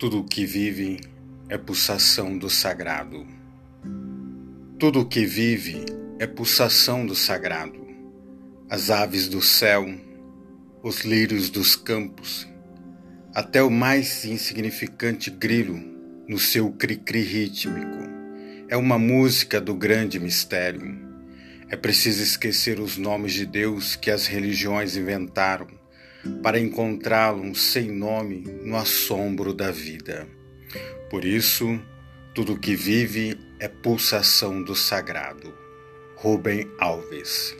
Tudo o que vive é pulsação do sagrado. Tudo o que vive é pulsação do sagrado. As aves do céu, os lírios dos campos, até o mais insignificante grilo no seu cri-cri rítmico. É uma música do grande mistério. É preciso esquecer os nomes de Deus que as religiões inventaram para encontrá-lo sem nome no assombro da vida. Por isso, tudo que vive é pulsação do sagrado. Rubem Alves